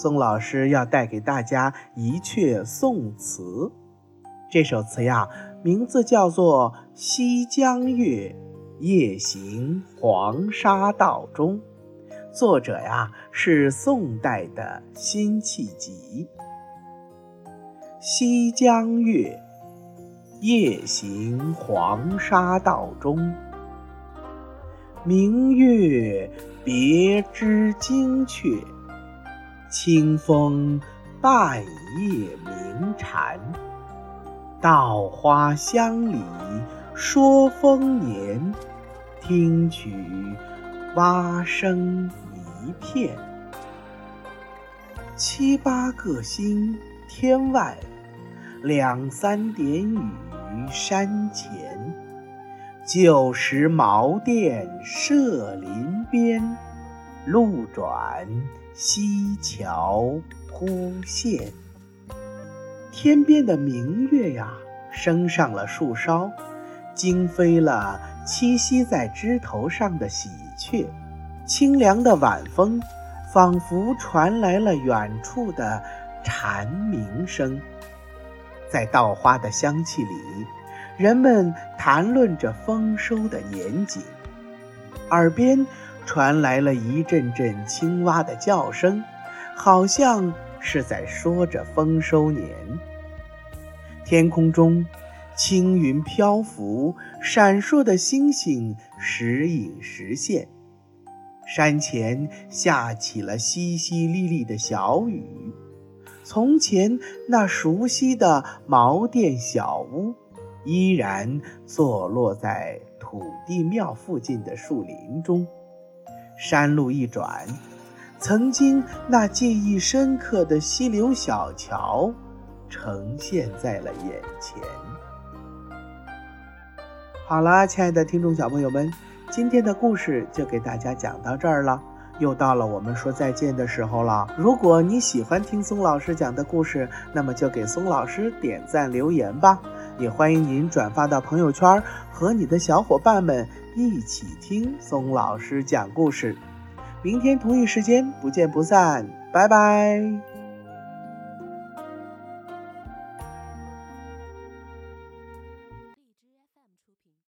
宋老师要带给大家一阙宋词。这首词呀，名字叫做《西江月·夜行黄沙道中》，作者呀是宋代的辛弃疾。西江月，夜行黄沙道中。明月别枝惊鹊，清风半夜鸣蝉。稻花香里说丰年，听取蛙声一片。七八个星天外，两三点雨山前。旧时茅店社林边，路转溪桥忽见。天边的明月呀，升上了树梢，惊飞了栖息在枝头上的喜鹊。清凉的晚风，仿佛传来了远处的蝉鸣声。在稻花的香气里，人们谈论着丰收的年景，耳边传来了一阵阵青蛙的叫声，好像是在说着丰收年。天空中，青云漂浮，闪烁的星星时隐时现。山前下起了淅淅沥沥的小雨。从前那熟悉的茅店小屋，依然坐落在土地庙附近的树林中。山路一转，曾经那记忆深刻的溪流小桥。呈现在了眼前。好啦，亲爱的听众小朋友们，今天的故事就给大家讲到这儿了，又到了我们说再见的时候了。如果你喜欢听松老师讲的故事，那么就给松老师点赞留言吧，也欢迎您转发到朋友圈，和你的小伙伴们一起听松老师讲故事。明天同一时间不见不散，拜拜。